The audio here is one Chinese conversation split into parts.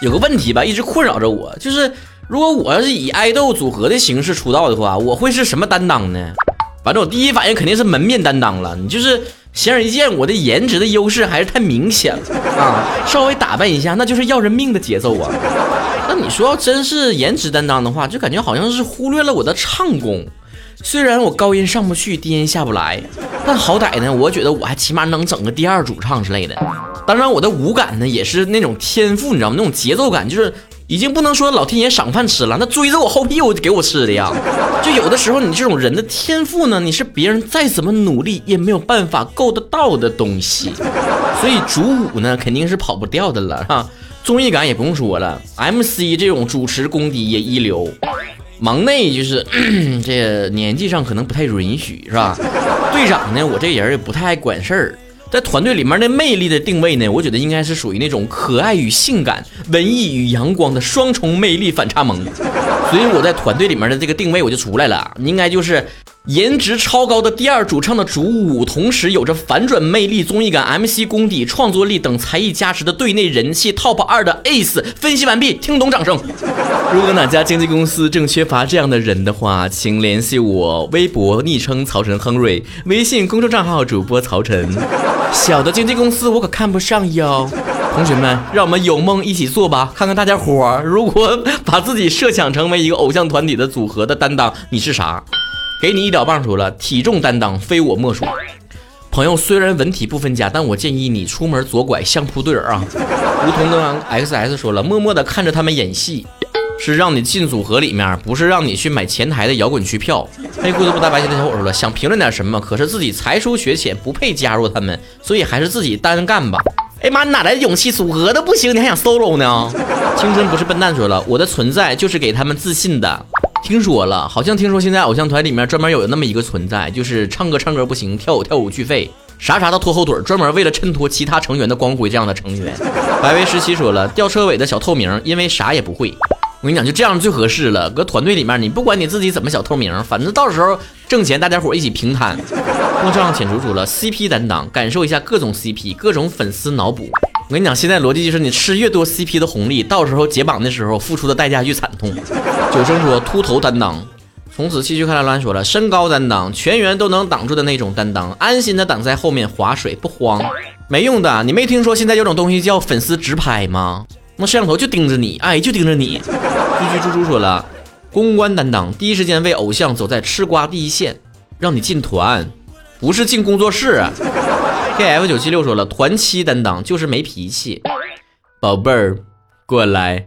有个问题吧，一直困扰着我，就是如果我要是以爱豆组合的形式出道的话，我会是什么担当呢？反正我第一反应肯定是门面担当了。你就是显而易见，我的颜值的优势还是太明显了啊！稍微打扮一下，那就是要人命的节奏啊！那你说要真是颜值担当的话，就感觉好像是忽略了我的唱功。虽然我高音上不去，低音下不来，但好歹呢，我觉得我还起码能整个第二主唱之类的。当然，我的舞感呢也是那种天赋，你知道吗？那种节奏感就是已经不能说老天爷赏饭吃了，那追着我后屁股给我吃的呀。就有的时候，你这种人的天赋呢，你是别人再怎么努力也没有办法够得到的东西。所以主舞呢肯定是跑不掉的了哈。综艺感也不用说了，MC 这种主持功底也一流。忙内就是 这年纪上可能不太允许，是吧？队长呢，我这人也不太爱管事儿。在团队里面的魅力的定位呢，我觉得应该是属于那种可爱与性感、文艺与阳光的双重魅力反差萌。所以我在团队里面的这个定位我就出来了，应该就是。颜值超高的第二主唱的主舞，同时有着反转魅力、综艺感、MC 功底、创作力等才艺加持的队内人气 TOP 二的 ACE。分析完毕，听懂掌声。如果哪家经纪公司正缺乏这样的人的话，请联系我。微博昵称曹晨亨瑞，微信公众账号主播曹晨。小的经纪公司我可看不上哟。同学们，让我们有梦一起做吧，看看大家伙儿如果把自己设想成为一个偶像团体的组合的担当，你是啥？给你一屌棒说了，体重担当非我莫属。朋友虽然文体不分家，但我建议你出门左拐相扑队儿啊。梧桐的 XS 说了，默默的看着他们演戏，是让你进组合里面，不是让你去买前台的摇滚区票。黑裤子不搭白鞋的小伙说了，想评论点什么，可是自己才疏学浅，不配加入他们，所以还是自己单干吧。哎妈，你哪来的勇气？组合都不行，你还想 solo 呢？青春不是笨蛋说了，我的存在就是给他们自信的。听说了，好像听说现在偶像团里面专门有那么一个存在，就是唱歌唱歌不行，跳舞跳舞拒费，啥啥都拖后腿，专门为了衬托其他成员的光辉。这样的成员，白薇十七说了，吊车尾的小透明，因为啥也不会。我跟你讲，就这样最合适了。搁团队里面，你不管你自己怎么小透明，反正到时候挣钱，大家伙一起平摊。莫上浅楚楚了，CP 担当，感受一下各种 CP，各种粉丝脑补。我跟你讲，现在逻辑就是你吃越多 CP 的红利，到时候解绑的时候付出的代价越惨痛。九生说秃头担当，从此继续看来乱说了，身高担当，全员都能挡住的那种担当，安心的挡在后面划水不慌，没用的。你没听说现在有种东西叫粉丝直拍吗？那摄像头就盯着你，哎，就盯着你。居居猪猪说了，公关担当，第一时间为偶像走在吃瓜第一线，让你进团，不是进工作室。Kf 九七六说了，团七担当就是没脾气，宝贝儿过来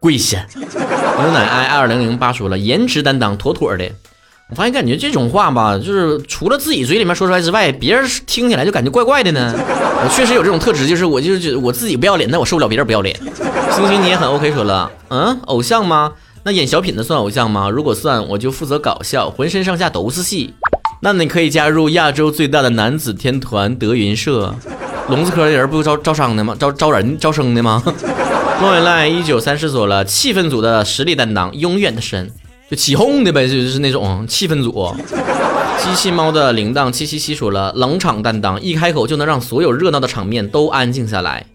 跪下。牛奶 I 二零零八说了，颜值担当妥妥的。我发现感觉这种话吧，就是除了自己嘴里面说出来之外，别人听起来就感觉怪怪的呢。我确实有这种特质，就是我就是我自己不要脸，但我受不了别人不要脸。星星你也很 OK 说了，嗯，偶像吗？那演小品的算偶像吗？如果算，我就负责搞笑，浑身上下都是戏。那你可以加入亚洲最大的男子天团德云社，聋子科的人不招招商的吗？招招人招生的吗？莫文赖一九三四说了，气氛组的实力担当永远的神，就起哄的呗，就是那种气氛组。机器猫的铃铛七七七说了，冷场担当，一开口就能让所有热闹的场面都安静下来。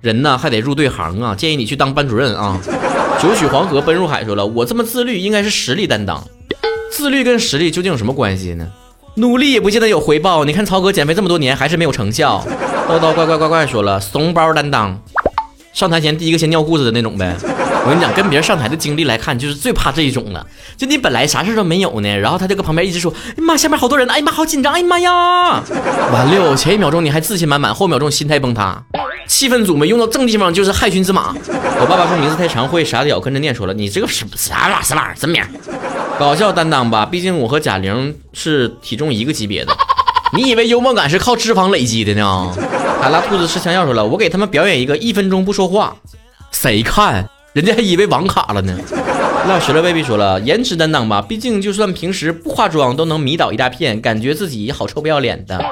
人呢还得入对行啊，建议你去当班主任啊。九曲黄河奔入海说了，我这么自律应该是实力担当，自律跟实力究竟有什么关系呢？努力也不见得有回报。你看曹哥减肥这么多年，还是没有成效。叨叨怪怪怪怪说了，怂包担当，上台前第一个先尿裤子的那种呗。我跟你讲，跟别人上台的经历来看，就是最怕这一种了。就你本来啥事都没有呢，然后他就搁旁边一直说：“哎妈，下面好多人，哎妈，好紧张，哎妈呀！”完了，前一秒钟你还自信满满，后秒钟心态崩塌。气氛组没用到正地方就是害群之马。我爸爸说名字太长会傻屌，跟着念说了，你这个是啥玩意儿？啥玩意儿？真名？搞笑担当吧，毕竟我和贾玲是体重一个级别的。你以为幽默感是靠脂肪累积的呢？海拉兔子吃枪药说了，我给他们表演一个一分钟不说话，谁看？人家还以为网卡了呢。那雪乐 baby 说了，颜值担当吧，毕竟就算平时不化妆都能迷倒一大片，感觉自己好臭不要脸的。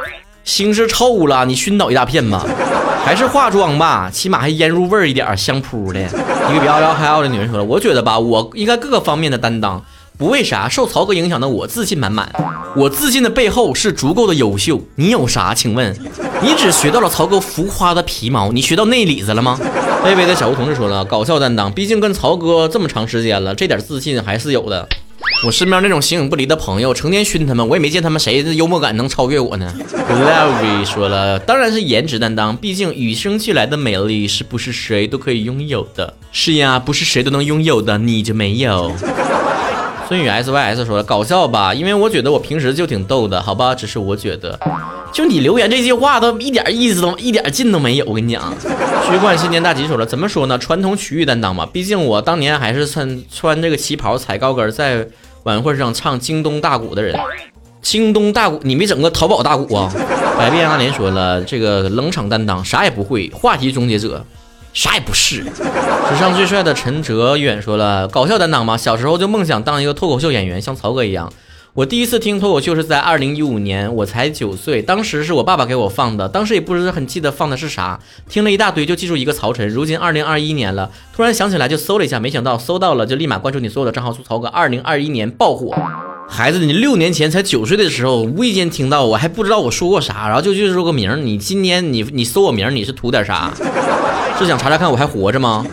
心是臭了，你熏倒一大片吧？还是化妆吧，起码还腌入味儿一点，香扑的。一个比较聊嗨傲的女人说了，我觉得吧，我应该各个方面的担当。不为啥受曹哥影响的我自信满满，我自信的背后是足够的优秀。你有啥？请问，你只学到了曹哥浮夸的皮毛，你学到内里子了吗？微微的小吴同志说了，搞笑担当，毕竟跟曹哥这么长时间了，这点自信还是有的。我身边那种形影不离的朋友，成天熏他们，我也没见他们谁的幽默感能超越我呢。Lovey 说了，当然是颜值担当，毕竟与生俱来的美丽是不是谁都可以拥有的？是呀，不是谁都能拥有的，你就没有。孙宇 SYS 说了，搞笑吧，因为我觉得我平时就挺逗的，好吧，只是我觉得。就你留言这句话都一点意思都一点劲都没有，我跟你讲。虚幻新年大吉说了，怎么说呢？传统曲艺担当嘛，毕竟我当年还是穿穿这个旗袍踩高跟在晚会上唱京东大鼓的人。京东大鼓，你没整个淘宝大鼓啊？百变阿莲说了，这个冷场担当啥也不会，话题终结者啥也不是。史上最帅的陈哲远说了，搞笑担当嘛，小时候就梦想当一个脱口秀演员，像曹哥一样。我第一次听脱口秀是在二零一五年，我才九岁，当时是我爸爸给我放的，当时也不是很记得放的是啥，听了一大堆就记住一个曹晨。如今二零二一年了，突然想起来就搜了一下，没想到搜到了就立马关注你所有的账号，苏曹哥二零二一年爆火。孩子，你六年前才九岁的时候，无意间听到我还不知道我说过啥，然后就就是说个名，你今天你你搜我名，你是图点啥？是想查查看我还活着吗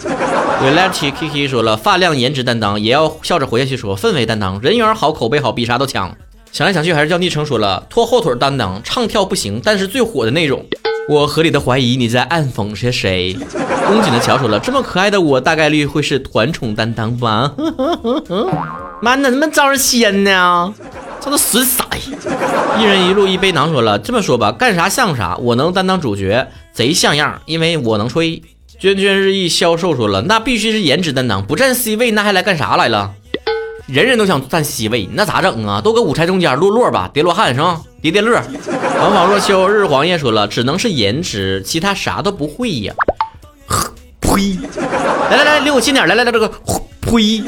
？w i l e t y Kiki 说了，发量颜值担当也要笑着活下去。说氛围担当，人缘好，口碑好，比啥都强。想来想去还是叫昵称说了，拖后腿担当，唱跳不行，但是最火的那种。我合理的怀疑你在暗讽些谁。恭谨 的乔说了，这么可爱的我，大概率会是团宠担当吧？妈，怎么招人仙呢？这都损色。一人一路一杯囊说了，这么说吧，干啥像啥，我能担当主角，贼像样，因为我能吹。涓涓日益消瘦说了，那必须是颜值担当，不占 C 位，那还来干啥来了？人人都想占 C 位，那咋整啊？都搁舞台中间落落吧，叠罗汉是吧？叠叠乐。王仿若秋日黄叶说了，只能是颜值，其他啥都不会呀。呸！来来来，离我近点，来来来，这个呸。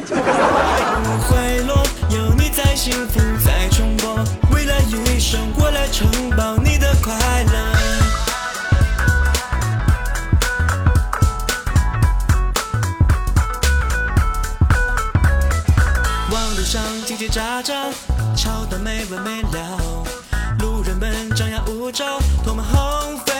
喳喳，吵得没完没了，路人们张牙舞爪，唾沫横飞，